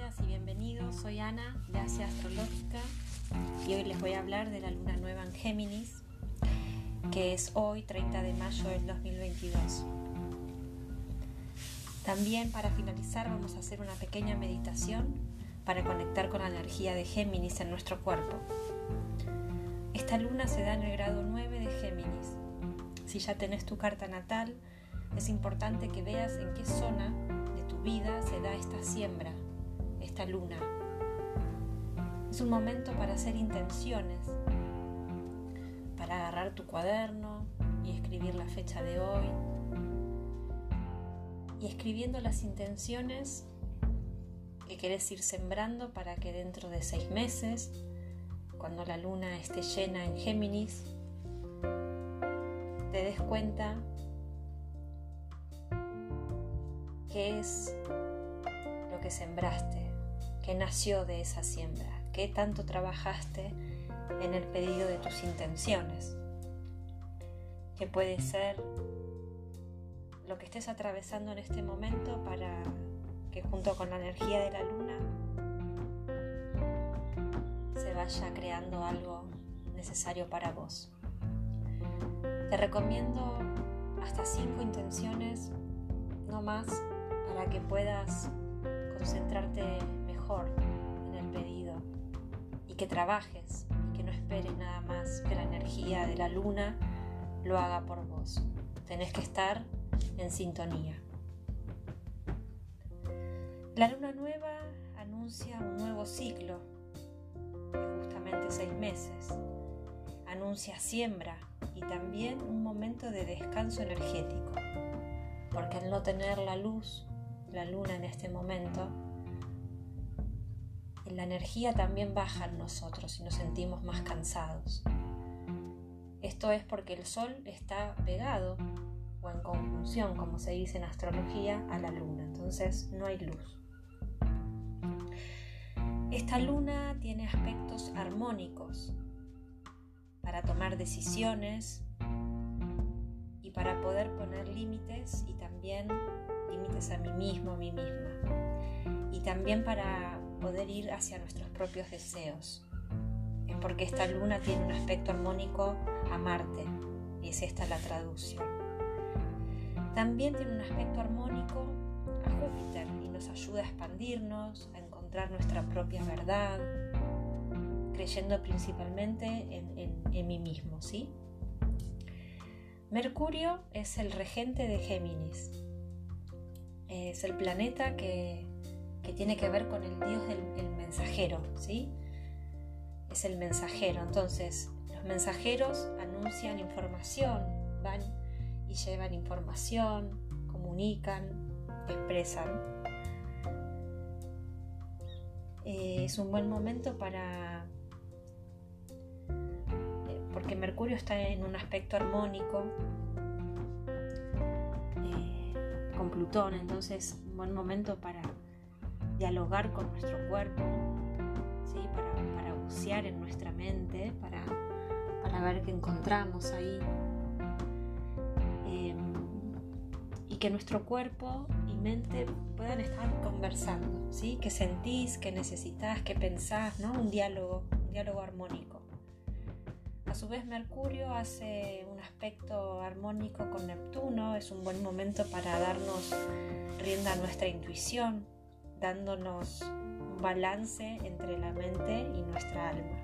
y bienvenidos. Soy Ana de Asia Astrológica y hoy les voy a hablar de la luna nueva en Géminis, que es hoy 30 de mayo del 2022. También para finalizar vamos a hacer una pequeña meditación para conectar con la energía de Géminis en nuestro cuerpo. Esta luna se da en el grado 9 de Géminis. Si ya tenés tu carta natal, es importante que veas en qué zona tu vida se da esta siembra, luna. Es un momento para hacer intenciones, para agarrar tu cuaderno y escribir la fecha de hoy. Y escribiendo las intenciones que querés ir sembrando para que dentro de seis meses, cuando la luna esté llena en Géminis, te des cuenta qué es lo que sembraste, nació de esa siembra, qué tanto trabajaste en el pedido de tus intenciones, que puede ser lo que estés atravesando en este momento para que junto con la energía de la luna se vaya creando algo necesario para vos. Te recomiendo hasta cinco intenciones, no más, para que puedas concentrarte en el pedido y que trabajes y que no esperes nada más que la energía de la luna lo haga por vos. Tenés que estar en sintonía. La luna nueva anuncia un nuevo ciclo justamente seis meses. Anuncia siembra y también un momento de descanso energético, porque al no tener la luz la luna en este momento, la energía también baja en nosotros y nos sentimos más cansados. Esto es porque el Sol está pegado o en conjunción, como se dice en astrología, a la luna. Entonces no hay luz. Esta luna tiene aspectos armónicos para tomar decisiones y para poder poner límites y también límites a mí mismo, a mí misma. Y también para poder ir hacia nuestros propios deseos. Es porque esta luna tiene un aspecto armónico a Marte y es esta la traducción. También tiene un aspecto armónico a Júpiter y nos ayuda a expandirnos, a encontrar nuestra propia verdad, creyendo principalmente en, mí mismo, ¿sí? Mercurio es el regente de Géminis es el planeta que, tiene que ver con el dios del mensajero, ¿sí? Es el mensajero. Entonces, los mensajeros anuncian información, van y llevan información, comunican, expresan. Eh, es un buen momento para... Eh, porque Mercurio está en un aspecto armónico con Plutón, entonces un buen momento para dialogar con nuestro cuerpo, ¿sí? para, bucear en nuestra mente, para, para ver qué encontramos ahí. Em, y que nuestro cuerpo y mente puedan estar conversando, ¿sí? ¿Qué sentís, qué necesitas, qué pensás, ¿no? Un diálogo, un diálogo armónico. A su vez Mercurio hace un aspecto armónico con Neptuno, es un buen momento para darnos rienda a nuestra intuición, dándonos un balance entre la mente y nuestra alma.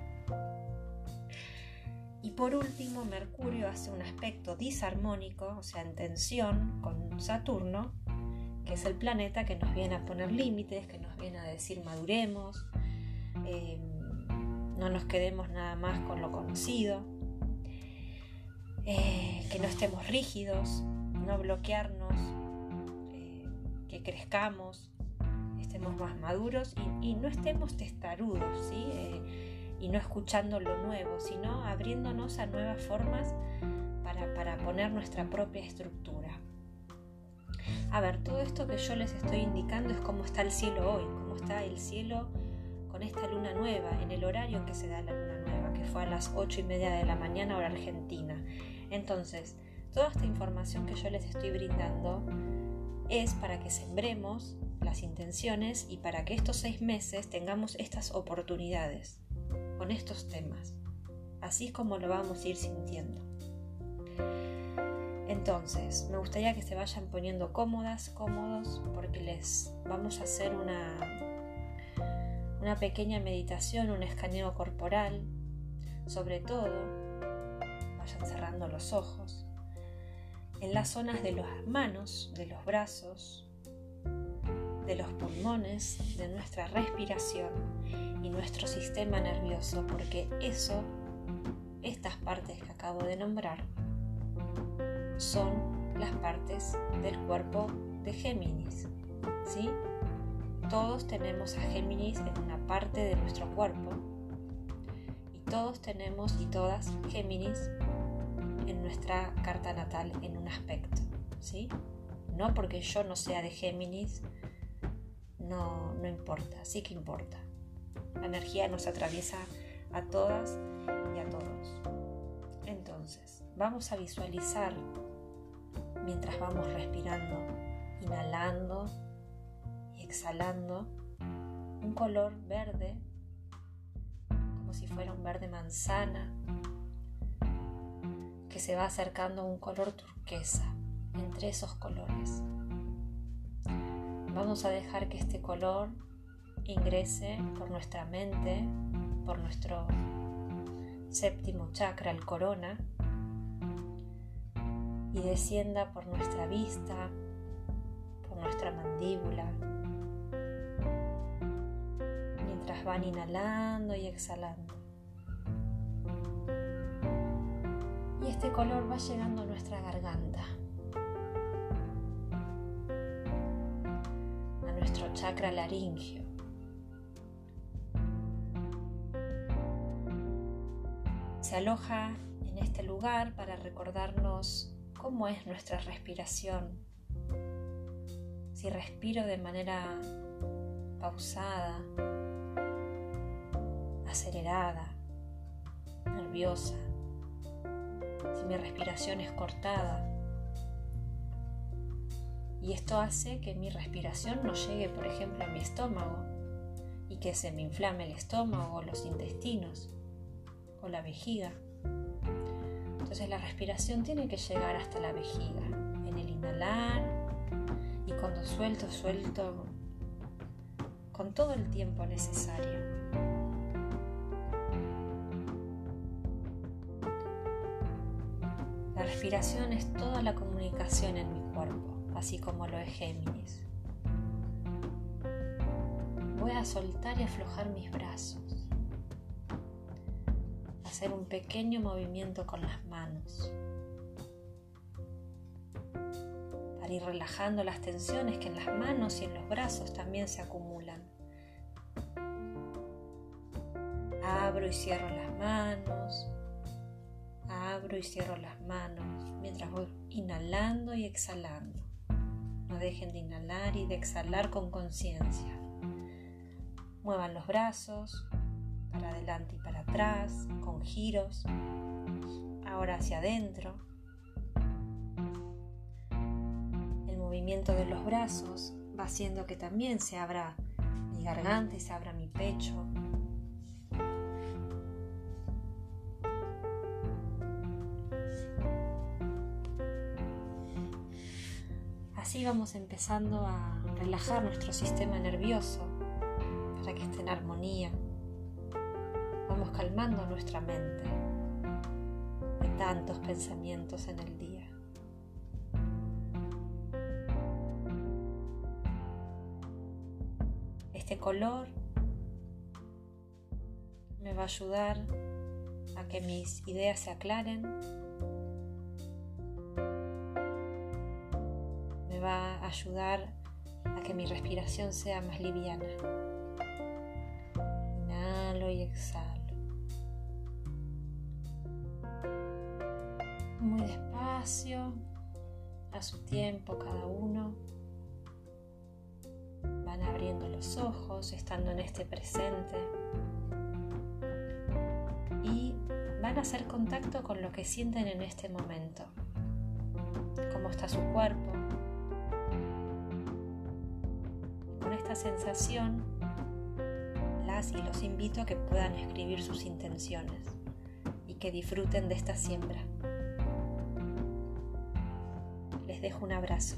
Y por último, Mercurio hace un aspecto disarmónico, o sea, en tensión con Saturno, que es el planeta que nos viene a poner límites, que nos viene a decir maduremos, eh, no nos quedemos nada más con lo conocido, eh, que no estemos rígidos, no bloquearnos, eh, que crezcamos, más maduros y, no estemos testarudos. Eh, y no escuchando lo nuevo, sino abriéndonos a nuevas formas para, para poner nuestra propia estructura. A ver, todo esto que yo les estoy indicando es cómo está el cielo hoy, cómo está el cielo con esta luna nueva, en el horario que se da la luna nueva, que fue a las 8 y media de la mañana hora argentina. Entonces, toda esta información que yo les estoy brindando es para que sembremos las intenciones y para que estos seis meses tengamos estas oportunidades con estos temas. Así es como lo vamos a ir sintiendo. Entonces, me gustaría que se vayan poniendo cómodas, cómodos, porque les vamos a hacer una, una pequeña meditación, un escaneo corporal. Sobre todo, vayan cerrando los ojos. En las zonas de las manos, de los brazos, de los pulmones, de nuestra respiración y nuestro sistema nervioso, porque eso, estas partes que acabo de nombrar, son las partes del cuerpo de Géminis. ¿sí? Todos tenemos a Géminis en una parte de nuestro cuerpo y todos tenemos y todas Géminis en nuestra carta natal en un aspecto. ¿sí? No porque yo no sea de Géminis, no, no importa, sí que importa. La energía nos atraviesa a todas y a todos. Entonces, vamos a visualizar mientras vamos respirando, inhalando y exhalando, un color verde, como si fuera un verde manzana, que se va acercando a un color turquesa entre esos colores. Vamos a dejar que este color ingrese por nuestra mente, por nuestro séptimo chakra, el corona, y descienda por nuestra vista, por nuestra mandíbula, mientras van inhalando y exhalando. Y este color va llegando a nuestra garganta, chakra laringio. Se aloja en este lugar para recordarnos cómo es nuestra respiración. Si respiro de manera pausada, acelerada, nerviosa, si mi respiración es cortada. Y esto hace que mi respiración no llegue, por ejemplo, a mi estómago y que se me inflame el estómago los intestinos o la vejiga. Entonces la respiración tiene que llegar hasta la vejiga, en el inhalar y cuando suelto, suelto con todo el tiempo necesario. La respiración es toda la comunicación en mi así como lo es Géminis. Voy a soltar y aflojar mis brazos hacer un pequeño movimiento con las manos para ir relajando las tensiones que en las manos y en los brazos también se acumulan. Abro y cierro las manos, abro y cierro las manos mientras voy inhalando y exhalando. No dejen de inhalar y de exhalar con conciencia. Muevan los brazos, para adelante y para atrás, con giros, ahora hacia adentro. El movimiento de los brazos va haciendo que también se abra mi garganta y se abra mi pecho. Así vamos empezando a relajar nuestro sistema nervioso para que esté en armonía vamos calmando nuestra mente de tantos pensamientos en el día. Este color me va a ayudar a que mis ideas se aclaren, ayudar a que mi respiración sea más liviana. Inhalo y exhalo. muy despacio, a su tiempo cada uno. Van abriendo los ojos, estando en este presente. Y van a hacer contacto con lo que sienten en este momento. Cómo está su cuerpo. Con esta sensación, las y los invito a que puedan escribir sus intenciones y que disfruten de esta siembra. Les dejo un abrazo.